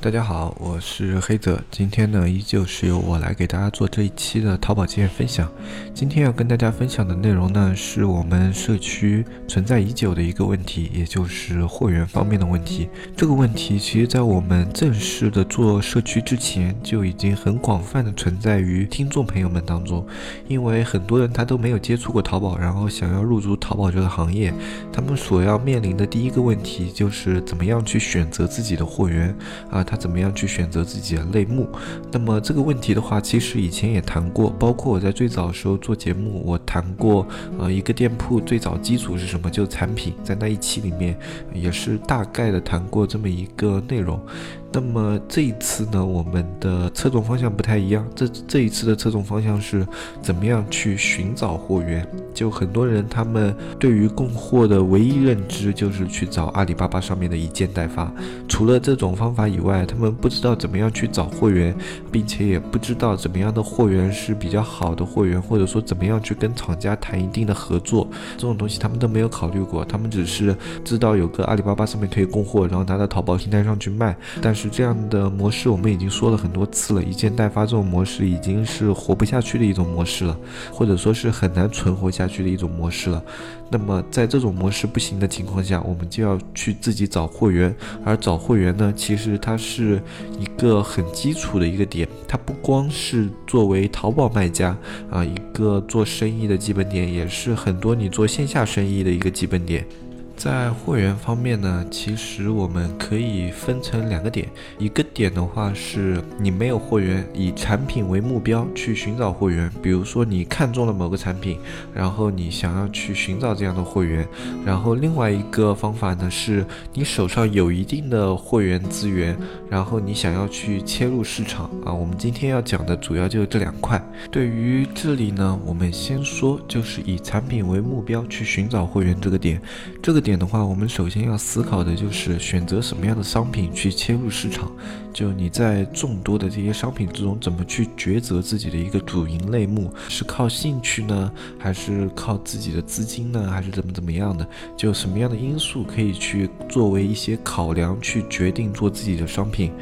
大家好，我是黑泽。今天呢，依旧是由我来给大家做这一期的淘宝经验分享。今天要跟大家分享的内容呢，是我们社区存在已久的一个问题，也就是货源方面的问题。这个问题其实，在我们正式的做社区之前，就已经很广泛的存在于听众朋友们当中。因为很多人他都没有接触过淘宝，然后想要入驻淘宝这个行业，他们所要面临的第一个问题就是怎么样去选择自己的货源啊。他怎么样去选择自己的类目？那么这个问题的话，其实以前也谈过，包括我在最早的时候做节目，我谈过，呃，一个店铺最早基础是什么？就产品，在那一期里面也是大概的谈过这么一个内容。那么这一次呢，我们的侧重方向不太一样。这这一次的侧重方向是怎么样去寻找货源？就很多人他们对于供货的唯一认知就是去找阿里巴巴上面的一件代发。除了这种方法以外，他们不知道怎么样去找货源，并且也不知道怎么样的货源是比较好的货源，或者说怎么样去跟厂家谈一定的合作。这种东西他们都没有考虑过，他们只是知道有个阿里巴巴上面可以供货，然后拿到淘宝平台上去卖，但是。这样的模式，我们已经说了很多次了。一件代发这种模式已经是活不下去的一种模式了，或者说是很难存活下去的一种模式了。那么在这种模式不行的情况下，我们就要去自己找货源。而找货源呢，其实它是一个很基础的一个点，它不光是作为淘宝卖家啊一个做生意的基本点，也是很多你做线下生意的一个基本点。在货源方面呢，其实我们可以分成两个点，一个点的话是你没有货源，以产品为目标去寻找货源，比如说你看中了某个产品，然后你想要去寻找这样的货源，然后另外一个方法呢是你手上有一定的货源资源，然后你想要去切入市场啊。我们今天要讲的主要就是这两块。对于这里呢，我们先说就是以产品为目标去寻找货源这个点，这个。点的话，我们首先要思考的就是选择什么样的商品去切入市场。就你在众多的这些商品之中，怎么去抉择自己的一个主营类目？是靠兴趣呢，还是靠自己的资金呢，还是怎么怎么样的？就什么样的因素可以去作为一些考量去决定做自己的商品？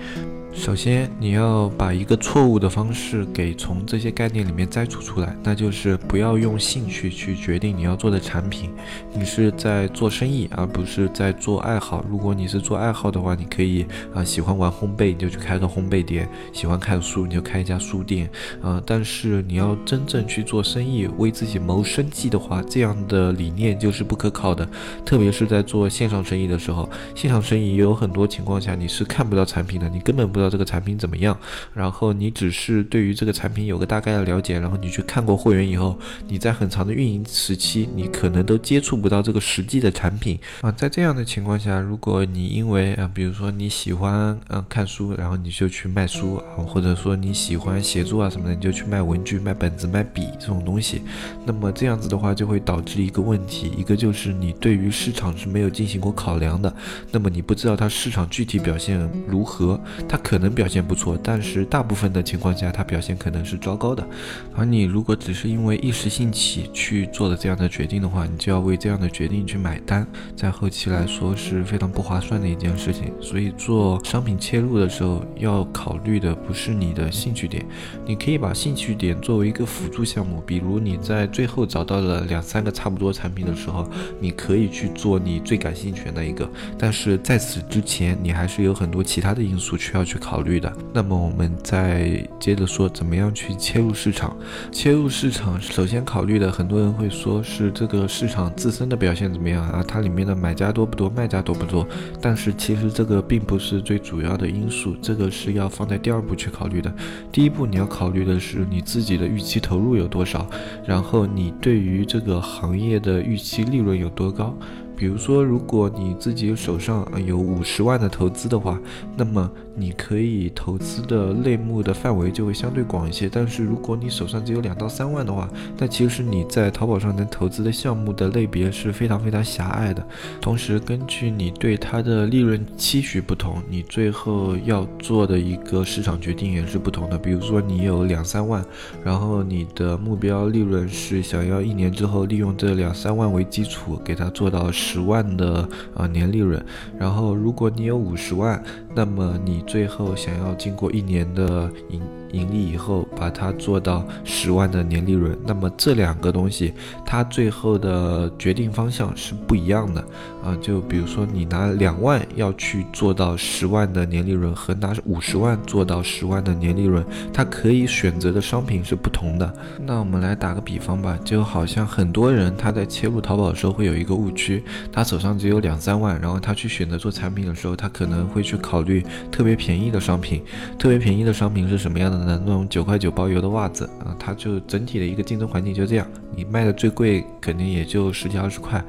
首先，你要把一个错误的方式给从这些概念里面摘除出来，那就是不要用兴趣去决定你要做的产品。你是在做生意，而不是在做爱好。如果你是做爱好的话，你可以啊喜欢玩烘焙，你就去开个烘焙店；喜欢看书，你就开一家书店。啊，但是你要真正去做生意，为自己谋生计的话，这样的理念就是不可靠的。特别是在做线上生意的时候，线上生意也有很多情况下你是看不到产品的，你根本不知道。这个产品怎么样？然后你只是对于这个产品有个大概的了解，然后你去看过货源以后，你在很长的运营时期，你可能都接触不到这个实际的产品啊。在这样的情况下，如果你因为啊，比如说你喜欢嗯看书，然后你就去卖书啊，或者说你喜欢写作啊什么的，你就去卖文具、卖本子、卖笔这种东西，那么这样子的话就会导致一个问题，一个就是你对于市场是没有进行过考量的，那么你不知道它市场具体表现如何，它可。可能表现不错，但是大部分的情况下，它表现可能是糟糕的。而你如果只是因为一时兴起去做了这样的决定的话，你就要为这样的决定去买单，在后期来说是非常不划算的一件事情。所以做商品切入的时候，要考虑的不是你的兴趣点，你可以把兴趣点作为一个辅助项目，比如你在最后找到了两三个差不多产品的时候，你可以去做你最感兴趣的那一个。但是在此之前，你还是有很多其他的因素需要去。考虑的，那么我们再接着说，怎么样去切入市场？切入市场，首先考虑的，很多人会说是这个市场自身的表现怎么样啊？它里面的买家多不多，卖家多不多？但是其实这个并不是最主要的因素，这个是要放在第二步去考虑的。第一步你要考虑的是你自己的预期投入有多少，然后你对于这个行业的预期利润有多高。比如说，如果你自己手上有五十万的投资的话，那么你可以投资的类目的范围就会相对广一些。但是如果你手上只有两到三万的话，那其实你在淘宝上能投资的项目的类别是非常非常狭隘的。同时，根据你对它的利润期许不同，你最后要做的一个市场决定也是不同的。比如说，你有两三万，然后你的目标利润是想要一年之后利用这两三万为基础，给它做到十万的啊年利润。然后，如果你有五十万，那么你最后想要经过一年的营盈利以后，把它做到十万的年利润，那么这两个东西，它最后的决定方向是不一样的啊。就比如说，你拿两万要去做到十万的年利润，和拿五十万做到十万的年利润，它可以选择的商品是不同的。那我们来打个比方吧，就好像很多人他在切入淘宝的时候会有一个误区，他手上只有两三万，然后他去选择做产品的时候，他可能会去考虑特别便宜的商品。特别便宜的商品是什么样的？那种九块九包邮的袜子啊，它就整体的一个竞争环境就这样，你卖的最贵肯定也就十几二十块，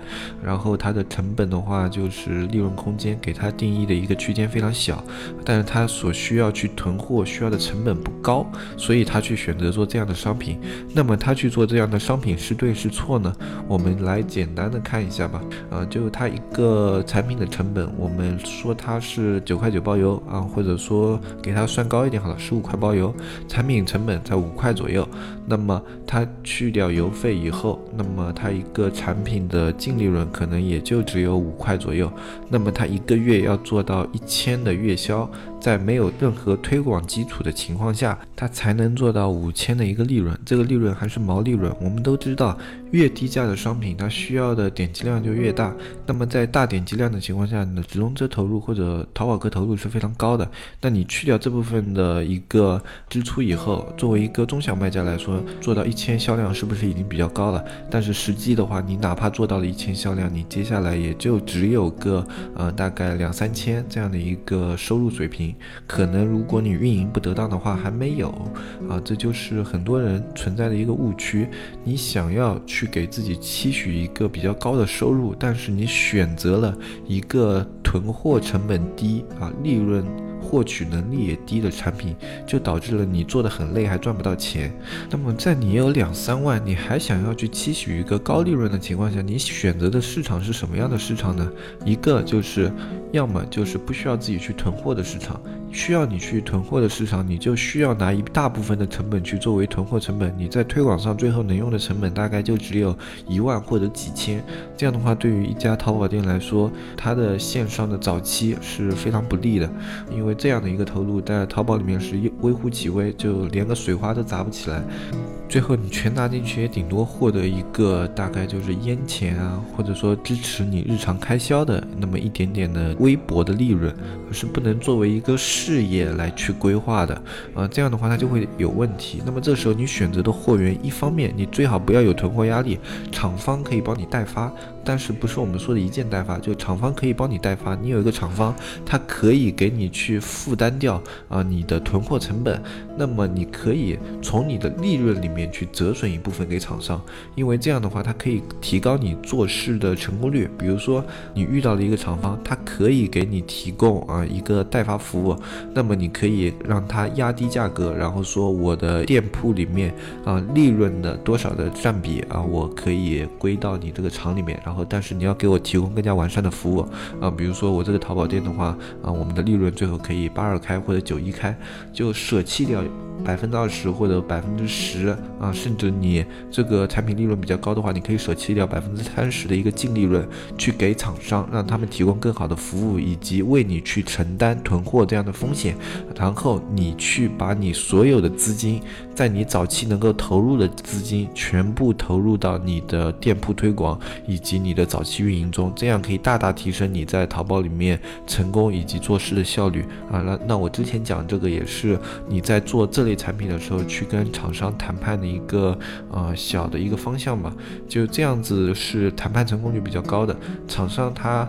然后它的成本的话就是利润空间给它定义的一个区间非常小，但是它所需要去囤货需要的成本不高，所以他去选择做这样的商品。那么他去做这样的商品是对是错呢？我们来简单的看一下吧。啊，就它一个产品的成本，我们说它是九块九包邮啊，或者说给它算高一点好了，十五块包邮。产品成本在五块左右，那么它去掉邮费以后，那么它一个产品的净利润可能也就只有五块左右，那么它一个月要做到一千的月销。在没有任何推广基础的情况下，它才能做到五千的一个利润。这个利润还是毛利润。我们都知道，越低价的商品，它需要的点击量就越大。那么在大点击量的情况下，你的直通车投入或者淘宝客投入是非常高的。那你去掉这部分的一个支出以后，作为一个中小卖家来说，做到一千销量是不是已经比较高了？但是实际的话，你哪怕做到了一千销量，你接下来也就只有个呃大概两三千这样的一个收入水平。可能如果你运营不得当的话，还没有啊，这就是很多人存在的一个误区。你想要去给自己期许一个比较高的收入，但是你选择了一个囤货成本低啊，利润。获取能力也低的产品，就导致了你做的很累，还赚不到钱。那么在你有两三万，你还想要去期许一个高利润的情况下，你选择的市场是什么样的市场呢？一个就是，要么就是不需要自己去囤货的市场。음需要你去囤货的市场，你就需要拿一大部分的成本去作为囤货成本。你在推广上最后能用的成本大概就只有一万或者几千。这样的话，对于一家淘宝店来说，它的线上的早期是非常不利的，因为这样的一个投入在淘宝里面是微乎其微，就连个水花都砸不起来。最后你全拿进去，也顶多获得一个大概就是烟钱啊，或者说支持你日常开销的那么一点点的微薄的利润，而是不能作为一个事业来去规划的。啊，这样的话它就会有问题。那么这时候你选择的货源，一方面你最好不要有囤货压力，厂方可以帮你代发。但是不是我们说的一件代发，就厂方可以帮你代发，你有一个厂方，它可以给你去负担掉啊你的囤货成本，那么你可以从你的利润里面去折损一部分给厂商，因为这样的话，它可以提高你做事的成功率。比如说你遇到了一个厂方，它可以给你提供啊一个代发服务，那么你可以让他压低价格，然后说我的店铺里面啊利润的多少的占比啊，我可以归到你这个厂里面，然后。但是你要给我提供更加完善的服务啊，比如说我这个淘宝店的话啊，我们的利润最后可以八二开或者九一开，就舍弃掉。百分之二十或者百分之十啊，甚至你这个产品利润比较高的话，你可以舍弃掉百分之三十的一个净利润，去给厂商，让他们提供更好的服务，以及为你去承担囤货这样的风险。然后你去把你所有的资金，在你早期能够投入的资金，全部投入到你的店铺推广以及你的早期运营中，这样可以大大提升你在淘宝里面成功以及做事的效率啊。那那我之前讲这个也是你在做这。类产品的时候，去跟厂商谈判的一个呃小的一个方向吧，就这样子是谈判成功率比较高的。厂商他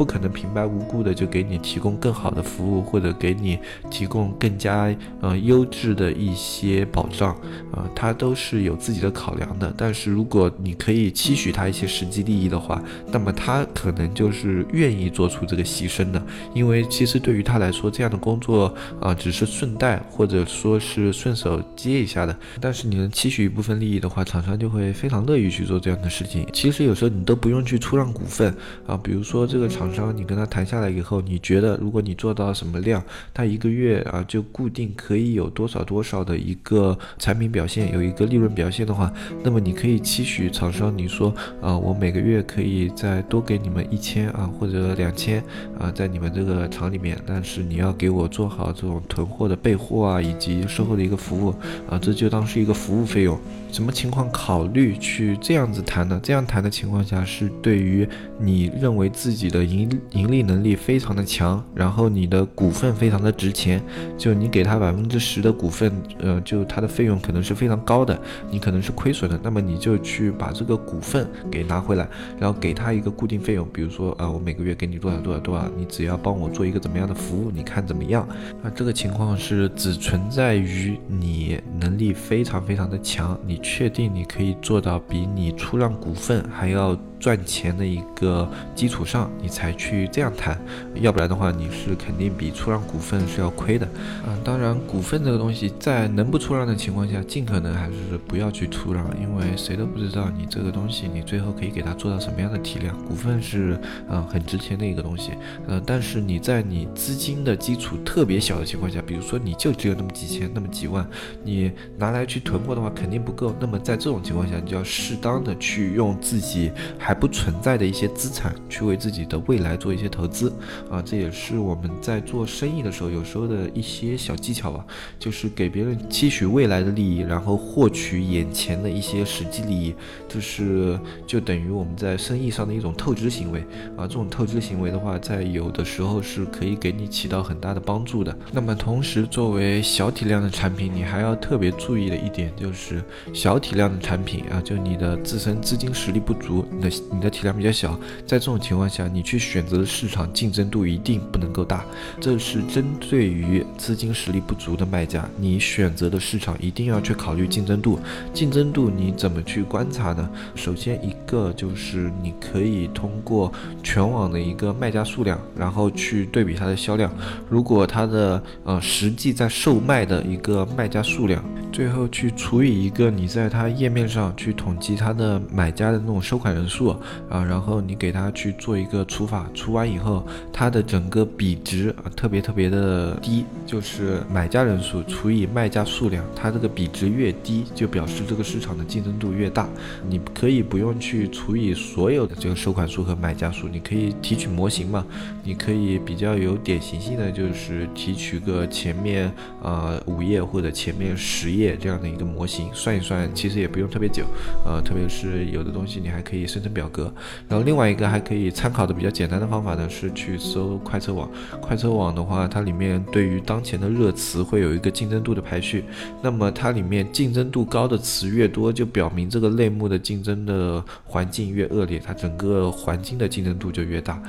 不可能平白无故的就给你提供更好的服务，或者给你提供更加呃优质的一些保障，啊，他都是有自己的考量的。但是如果你可以期许他一些实际利益的话，那么他可能就是愿意做出这个牺牲的，因为其实对于他来说，这样的工作啊只是顺带或者说是顺手接一下的。但是你能期许一部分利益的话，厂商就会非常乐意去做这样的事情。其实有时候你都不用去出让股份啊，比如说这个厂商你跟他谈下来以后，你觉得如果你做到什么量，他一个月啊就固定可以有多少多少的一个产品表现，有一个利润表现的话，那么你可以期许厂商，你说啊，我每个月可以再多给你们一千啊或者两千啊，在你们这个厂里面，但是你要给我做好这种囤货的备货啊，以及售后的一个服务啊，这就当是一个服务费用。什么情况考虑去这样子谈呢？这样谈的情况下，是对于你认为自己的盈盈利能力非常的强，然后你的股份非常的值钱，就你给他百分之十的股份，呃，就他的费用可能是非常高的，你可能是亏损的，那么你就去把这个股份给拿回来，然后给他一个固定费用，比如说啊，我每个月给你多少多少多少，你只要帮我做一个怎么样的服务，你看怎么样？啊，这个情况是只存在于你能力非常非常的强，你确定你可以做到比你出让股份还要。赚钱的一个基础上，你才去这样谈，要不然的话，你是肯定比出让股份是要亏的。啊，当然，股份这个东西在能不出让的情况下，尽可能还是不要去出让，因为谁都不知道你这个东西你最后可以给它做到什么样的体量。股份是啊很值钱的一个东西，呃，但是你在你资金的基础特别小的情况下，比如说你就只有那么几千、那么几万，你拿来去囤货的话肯定不够。那么在这种情况下，你就要适当的去用自己。还不存在的一些资产，去为自己的未来做一些投资啊，这也是我们在做生意的时候有时候的一些小技巧吧，就是给别人期许未来的利益，然后获取眼前的一些实际利益，就是就等于我们在生意上的一种透支行为啊。这种透支行为的话，在有的时候是可以给你起到很大的帮助的。那么同时，作为小体量的产品，你还要特别注意的一点就是，小体量的产品啊，就你的自身资金实力不足，你的。你的体量比较小，在这种情况下，你去选择的市场竞争度一定不能够大。这是针对于资金实力不足的卖家，你选择的市场一定要去考虑竞争度。竞争度你怎么去观察呢？首先一个就是你可以通过全网的一个卖家数量，然后去对比它的销量。如果它的呃实际在售卖的一个卖家数量，最后去除以一个你在它页面上去统计它的买家的那种收款人数。啊，然后你给它去做一个除法，除完以后，它的整个比值啊特别特别的低，就是买家人数除以卖家数量，它这个比值越低，就表示这个市场的竞争度越大。你可以不用去除以所有的这个收款数和买家数，你可以提取模型嘛，你可以比较有典型性的就是提取个前面啊五页或者前面十页这样的一个模型，算一算，其实也不用特别久，呃，特别是有的东西你还可以生成表。表格，然后另外一个还可以参考的比较简单的方法呢，是去搜快车网。快车网的话，它里面对于当前的热词会有一个竞争度的排序。那么它里面竞争度高的词越多，就表明这个类目的竞争的环境越恶劣，它整个环境的竞争度就越大。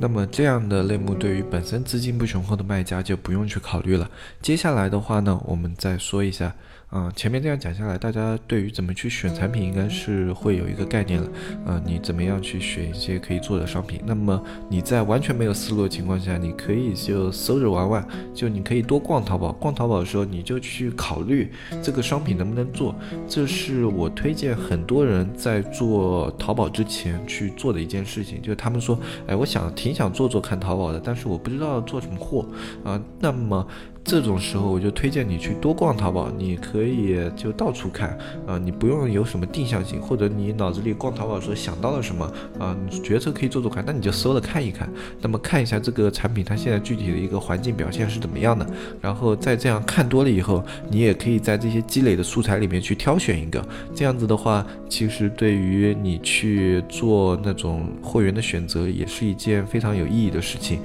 那么这样的类目对于本身资金不雄厚的卖家就不用去考虑了。接下来的话呢，我们再说一下。啊，前面这样讲下来，大家对于怎么去选产品应该是会有一个概念了。啊，你怎么样去选一些可以做的商品？那么你在完全没有思路的情况下，你可以就搜着玩玩，就你可以多逛淘宝。逛淘宝的时候，你就去考虑这个商品能不能做。这是我推荐很多人在做淘宝之前去做的一件事情，就是他们说，哎，我想挺想做做看淘宝的，但是我不知道做什么货啊。那么这种时候，我就推荐你去多逛淘宝，你可以就到处看啊，你不用有什么定向性，或者你脑子里逛淘宝的时候想到了什么啊，你觉得可以做做看，那你就搜了看一看，那么看一下这个产品它现在具体的一个环境表现是怎么样的，然后再这样看多了以后，你也可以在这些积累的素材里面去挑选一个，这样子的话，其实对于你去做那种货源的选择，也是一件非常有意义的事情。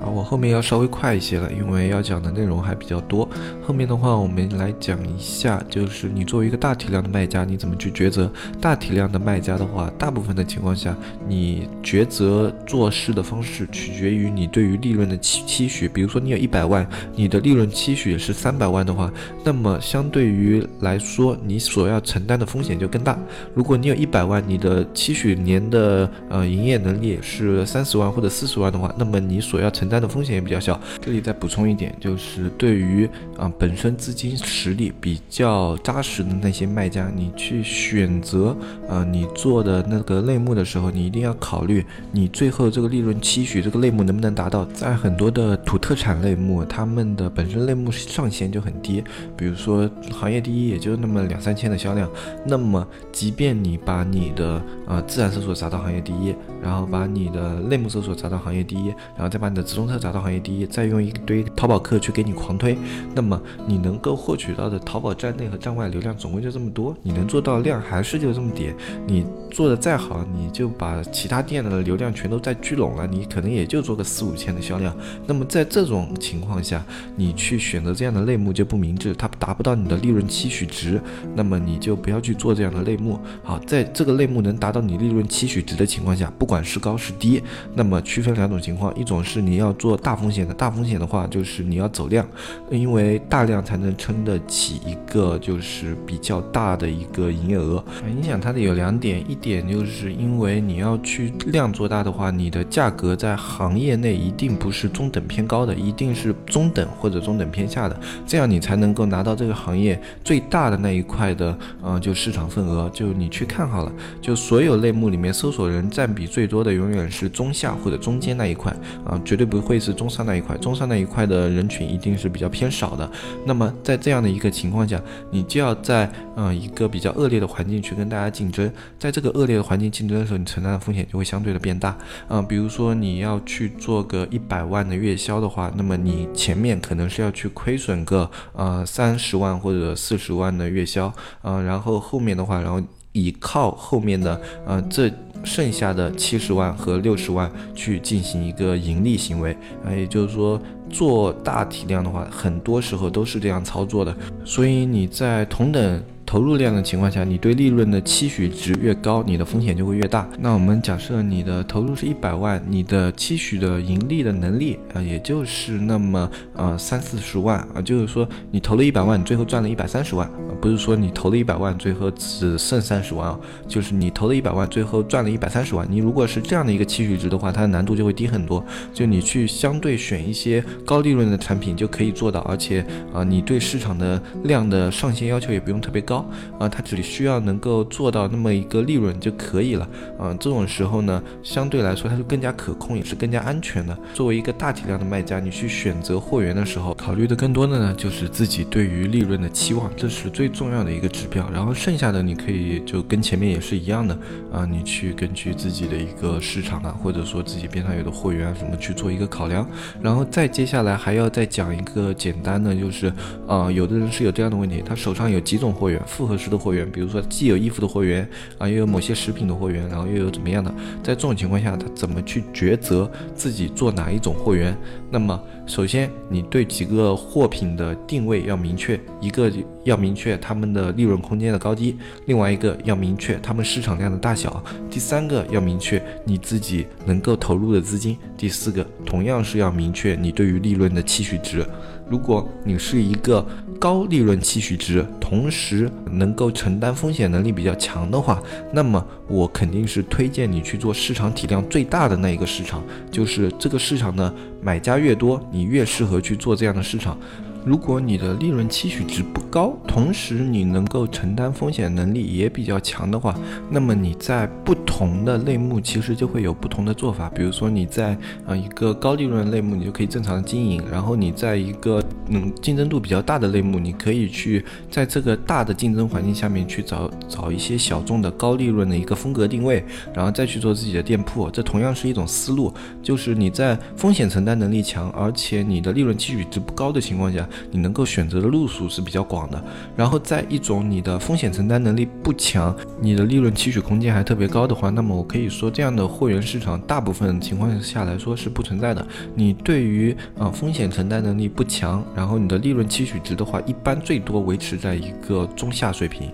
啊，我后面要稍微快一些了，因为要讲的内容还比较多。后面的话，我们来讲一下，就是你作为一个大体量的卖家，你怎么去抉择？大体量的卖家的话，大部分的情况下，你抉择做事的方式取决于你对于利润的期期许。比如说，你有一百万，你的利润期许是三百万的话，那么相对于来说，你所要承担的风险就更大。如果你有一百万，你的期许年的呃营业能力是三十万或者四十万的话，那么你所要承担的风险也比较小。这里再补充一点，就是对于啊本身资金实力比较扎实的那些卖家，你去选择呃你做的那个类目的时候，你一定要考虑你最后这个利润期许这个类目能不能达到。在很多的土特产类目，他们的本身类目上限就很低，比如说行业第一也就那么两三千的销量，那么即便你把你的呃自然搜索砸到行业第一，然后把你的类目搜索砸到行业第一，然后再把你的直中车砸到行业第一，再用一堆淘宝客去给你狂推，那么你能够获取到的淘宝站内和站外流量总共就这么多，你能做到量还是就这么点。你做的再好，你就把其他店的流量全都再聚拢了，你可能也就做个四五千的销量。那么在这种情况下，你去选择这样的类目就不明智，它达不到你的利润期许值，那么你就不要去做这样的类目。好，在这个类目能达到你利润期许值的情况下，不管是高是低，那么区分两种情况，一种是你要做大风险的，大风险的话就是你要走量，因为大量才能撑得起一个就是比较大的一个营业额。影响它的有两点，一点就是因为你要去量做大的话，你的价格在行业内一定不是中等偏高的，一定是中等或者中等偏下的，这样你才能够拿到这个行业最大的那一块的，嗯，就市场份额。就你去看好了，就所有类目里面搜索人占比最多的永远是中下或者中间那一块，啊，绝对不会是中上那一块，中上那一块的人群一定是比较偏少的。那么在这样的一个情况下，你就要在嗯一个比较恶劣的环境去跟大家竞争，在这个恶劣的环境竞争的时候，你承担的风险就会相对的变大。嗯，比如说你要去做个一百万的月销的话，那么你前面可能是要去亏损个呃三十万或者四十万的月销，嗯，然后后面的话，然后依靠后面的呃这剩下的七十万和六十万去进行一个盈利行为，啊，也就是说做大体量的话，很多时候都是这样操作的，所以你在同等。投入量的情况下，你对利润的期许值越高，你的风险就会越大。那我们假设你的投入是一百万，你的期许的盈利的能力啊，也就是那么呃三四十万啊，就是说你投了一百万，你最后赚了一百三十万，不是说你投了一百万，最后只剩三十万啊，就是你投了一百万，最后赚了一百三十万。你如果是这样的一个期许值的话，它的难度就会低很多。就你去相对选一些高利润的产品就可以做到，而且啊，你对市场的量的上限要求也不用特别高。啊，它只需要能够做到那么一个利润就可以了。嗯，这种时候呢，相对来说它是更加可控，也是更加安全的。作为一个大体量的卖家，你去选择货源的时候，考虑的更多的呢，就是自己对于利润的期望，这是最重要的一个指标。然后剩下的你可以就跟前面也是一样的啊，你去根据自己的一个市场啊，或者说自己边上有的货源啊什么去做一个考量。然后再接下来还要再讲一个简单的，就是啊，有的人是有这样的问题，他手上有几种货源。复合式的货源，比如说既有衣服的货源啊，又有某些食品的货源，然后又有怎么样的？在这种情况下，他怎么去抉择自己做哪一种货源？那么，首先你对几个货品的定位要明确，一个要明确他们的利润空间的高低，另外一个要明确他们市场量的大小，第三个要明确你自己能够投入的资金，第四个同样是要明确你对于利润的期许值。如果你是一个高利润期许值，同时能够承担风险能力比较强的话，那么我肯定是推荐你去做市场体量最大的那一个市场，就是这个市场呢买家越多，你越适合去做这样的市场。如果你的利润期许值不高，同时你能够承担风险能力也比较强的话，那么你在不同的类目其实就会有不同的做法。比如说你在呃一个高利润类目，你就可以正常的经营；然后你在一个嗯竞争度比较大的类目，你可以去在这个大的竞争环境下面去找找一些小众的高利润的一个风格定位，然后再去做自己的店铺。这同样是一种思路，就是你在风险承担能力强，而且你的利润期许值不高的情况下。你能够选择的路数是比较广的。然后在一种你的风险承担能力不强，你的利润期许空间还特别高的话，那么我可以说这样的货源市场大部分情况下来说是不存在的。你对于啊风险承担能力不强，然后你的利润期许值的话，一般最多维持在一个中下水平。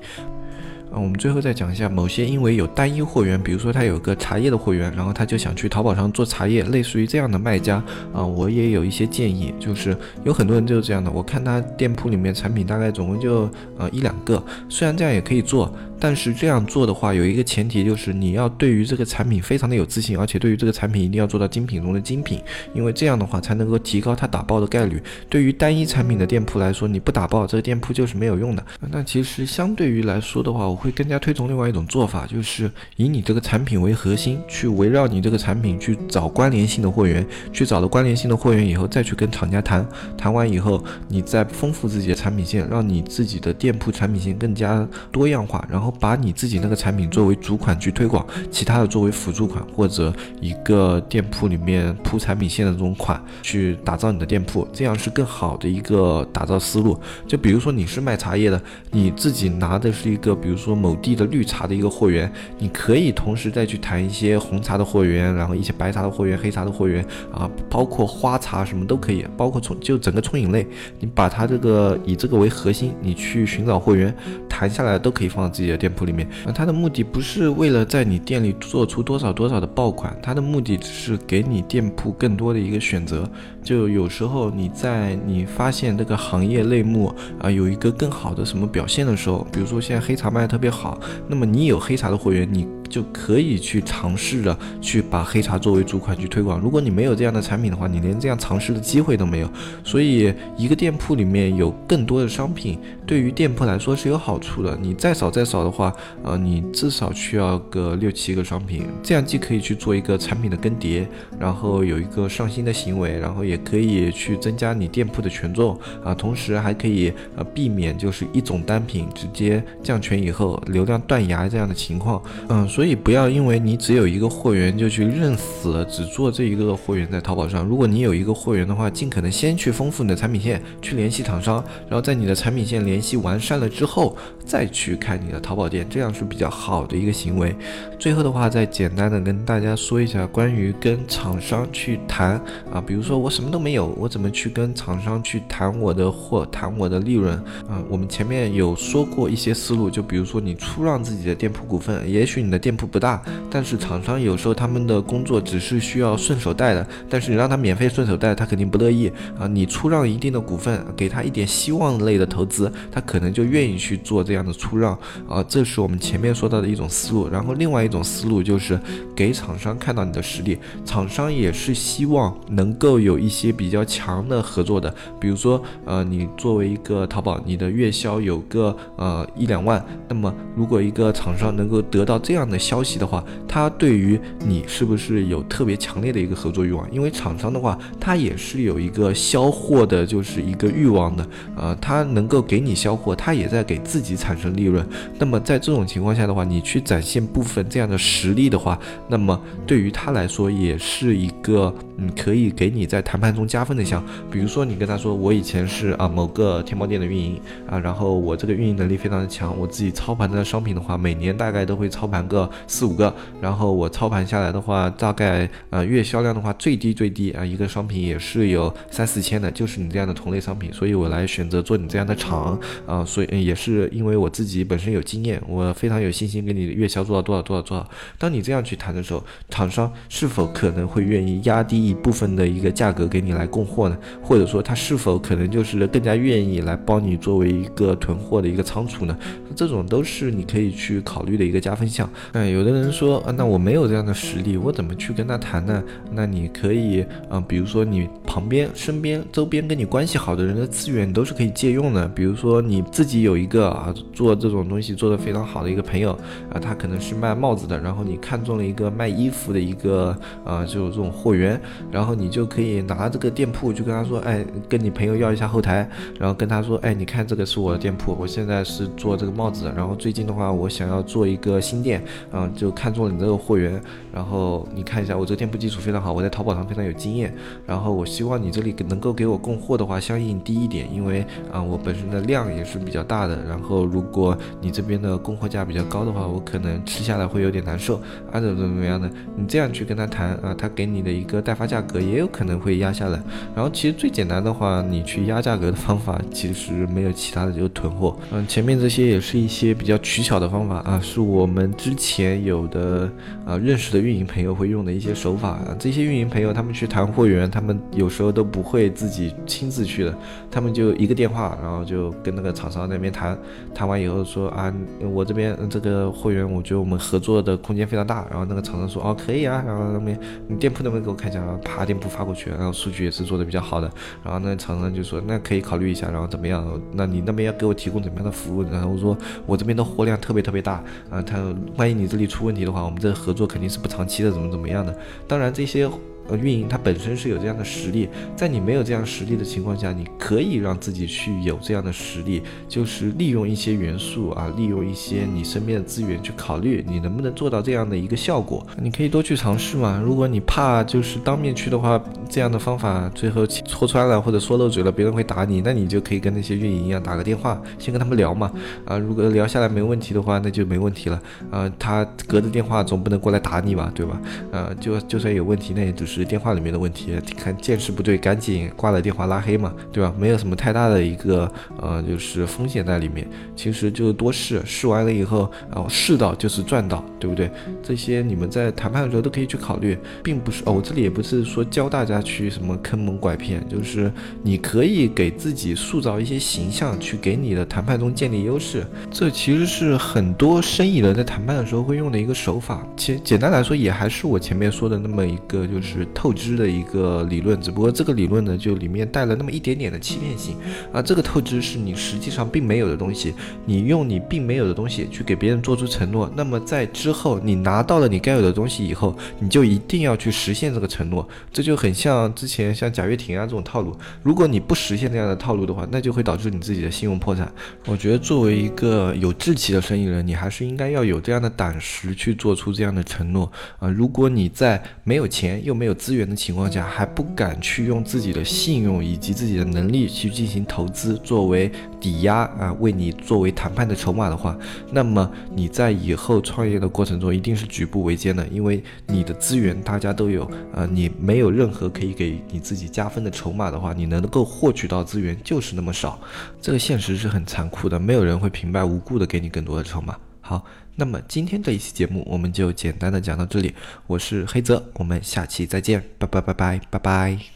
啊我们最后再讲一下，某些因为有单一货源，比如说他有个茶叶的货源，然后他就想去淘宝上做茶叶，类似于这样的卖家啊，我也有一些建议，就是有很多人就是这样的，我看他店铺里面产品大概总共就呃一两个，虽然这样也可以做。但是这样做的话，有一个前提就是你要对于这个产品非常的有自信，而且对于这个产品一定要做到精品中的精品，因为这样的话才能够提高它打爆的概率。对于单一产品的店铺来说，你不打爆这个店铺就是没有用的。那其实相对于来说的话，我会更加推崇另外一种做法，就是以你这个产品为核心，去围绕你这个产品去找关联性的货源，去找了关联性的货源以后，再去跟厂家谈，谈完以后，你再丰富自己的产品线，让你自己的店铺产品线更加多样化，然后。然后把你自己那个产品作为主款去推广，其他的作为辅助款或者一个店铺里面铺产品线的这种款去打造你的店铺，这样是更好的一个打造思路。就比如说你是卖茶叶的，你自己拿的是一个比如说某地的绿茶的一个货源，你可以同时再去谈一些红茶的货源，然后一些白茶的货源、黑茶的货源啊，包括花茶什么都可以，包括冲就整个冲饮类，你把它这个以这个为核心，你去寻找货源，谈下来都可以放到自己的。店铺里面，那他的目的不是为了在你店里做出多少多少的爆款，他的目的只是给你店铺更多的一个选择。就有时候你在你发现这个行业类目啊有一个更好的什么表现的时候，比如说现在黑茶卖的特别好，那么你有黑茶的货源，你就可以去尝试着去把黑茶作为主款去推广。如果你没有这样的产品的话，你连这样尝试的机会都没有。所以一个店铺里面有更多的商品，对于店铺来说是有好处的。你再少再少的话，呃，你至少需要个六七个商品，这样既可以去做一个产品的更迭，然后有一个上新的行为，然后也。可以去增加你店铺的权重啊，同时还可以呃避免就是一种单品直接降权以后流量断崖这样的情况。嗯，所以不要因为你只有一个货源就去认死，只做这一个货源在淘宝上。如果你有一个货源的话，尽可能先去丰富你的产品线，去联系厂商，然后在你的产品线联系完善了之后，再去开你的淘宝店，这样是比较好的一个行为。最后的话，再简单的跟大家说一下关于跟厂商去谈啊，比如说我什么。什么都没有，我怎么去跟厂商去谈我的货，谈我的利润？嗯，我们前面有说过一些思路，就比如说你出让自己的店铺股份，也许你的店铺不大，但是厂商有时候他们的工作只是需要顺手带的，但是你让他免费顺手带，他肯定不乐意啊。你出让一定的股份，给他一点希望类的投资，他可能就愿意去做这样的出让啊。这是我们前面说到的一种思路。然后另外一种思路就是给厂商看到你的实力，厂商也是希望能够有一。些比较强的合作的，比如说，呃，你作为一个淘宝，你的月销有个呃一两万，那么如果一个厂商能够得到这样的消息的话，他对于你是不是有特别强烈的一个合作欲望？因为厂商的话，他也是有一个销货的，就是一个欲望的，呃，他能够给你销货，他也在给自己产生利润。那么在这种情况下的话，你去展现部分这样的实力的话，那么对于他来说也是一个，嗯，可以给你在谈判。中加分的项，比如说你跟他说，我以前是啊某个天猫店的运营啊，然后我这个运营能力非常的强，我自己操盘的商品的话，每年大概都会操盘个四五个，然后我操盘下来的话，大概呃月销量的话，最低最低啊一个商品也是有三四千的，就是你这样的同类商品，所以我来选择做你这样的厂啊，所以也是因为我自己本身有经验，我非常有信心给你月销做到多少多少多少。当你这样去谈的时候，厂商是否可能会愿意压低一部分的一个价格？给你来供货呢，或者说他是否可能就是更加愿意来帮你作为一个囤货的一个仓储呢？这种都是你可以去考虑的一个加分项。嗯，有的人说啊，那我没有这样的实力，我怎么去跟他谈呢？那你可以啊，比如说你旁边、身边、周边跟你关系好的人的资源，你都是可以借用的。比如说你自己有一个啊做这种东西做得非常好的一个朋友啊，他可能是卖帽子的，然后你看中了一个卖衣服的一个啊，就这种货源，然后你就可以拿。他这个店铺就跟他说，哎，跟你朋友要一下后台，然后跟他说，哎，你看这个是我的店铺，我现在是做这个帽子，然后最近的话，我想要做一个新店，嗯，就看中了你这个货源，然后你看一下我这店铺基础非常好，我在淘宝上非常有经验，然后我希望。你这里能够给我供货的话，相应低一点，因为啊，我本身的量也是比较大的。然后如果你这边的供货价比较高的话，我可能吃下来会有点难受啊，怎么怎么样的？你这样去跟他谈啊，他给你的一个代发价格也有可能会压下来。然后其实最简单的话，你去压价格的方法其实没有其他的，就是囤货。嗯，前面这些也是一些比较取巧的方法啊，是我们之前有的啊认识的运营朋友会用的一些手法啊。这些运营朋友他们去谈货源，他们有时候都不会自己亲自去的，他们就一个电话，然后就跟那个厂商那边谈，谈完以后说啊，我这边这个货源，我觉得我们合作的空间非常大。然后那个厂商说哦可以啊，然后那边你店铺能不能给我看一下啊？啪，店铺发过去，然后数据也是做的比较好的。然后那厂商就说那可以考虑一下，然后怎么样？那你那边要给我提供怎么样的服务？然后我说我这边的货量特别特别大啊，他万一你这里出问题的话，我们这合作肯定是不长长期的，怎么怎么样的？当然这些。呃，运营它本身是有这样的实力，在你没有这样实力的情况下，你可以让自己去有这样的实力，就是利用一些元素啊，利用一些你身边的资源去考虑你能不能做到这样的一个效果。你可以多去尝试嘛。如果你怕就是当面去的话，这样的方法最后戳穿了或者说漏嘴了，别人会打你，那你就可以跟那些运营一样打个电话，先跟他们聊嘛。啊，如果聊下来没问题的话，那就没问题了。啊，他隔着电话总不能过来打你吧，对吧？啊，就就算有问题，那也只是。是电话里面的问题，看见势不对，赶紧挂了电话拉黑嘛，对吧？没有什么太大的一个呃，就是风险在里面。其实就多试，试完了以后，然后试到就是赚到，对不对？这些你们在谈判的时候都可以去考虑，并不是哦，我这里也不是说教大家去什么坑蒙拐骗，就是你可以给自己塑造一些形象，去给你的谈判中建立优势。这其实是很多生意人在谈判的时候会用的一个手法。其实简单来说，也还是我前面说的那么一个，就是。透支的一个理论，只不过这个理论呢，就里面带了那么一点点的欺骗性啊。这个透支是你实际上并没有的东西，你用你并没有的东西去给别人做出承诺，那么在之后你拿到了你该有的东西以后，你就一定要去实现这个承诺。这就很像之前像贾跃亭啊这种套路，如果你不实现这样的套路的话，那就会导致你自己的信用破产。我觉得作为一个有志气的生意人，你还是应该要有这样的胆识去做出这样的承诺啊。如果你在没有钱又没有 资源的情况下还不敢去用自己的信用以及自己的能力去进行投资作为抵押啊，为你作为谈判的筹码的话，那么你在以后创业的过程中一定是举步维艰的，因为你的资源大家都有啊，你没有任何可以给你自己加分的筹码的话，你能够获取到资源就是那么少，这个现实是很残酷的，没有人会平白无故的给你更多的筹码。好。那么今天这一期节目我们就简单的讲到这里，我是黑泽，我们下期再见，拜拜拜拜拜拜。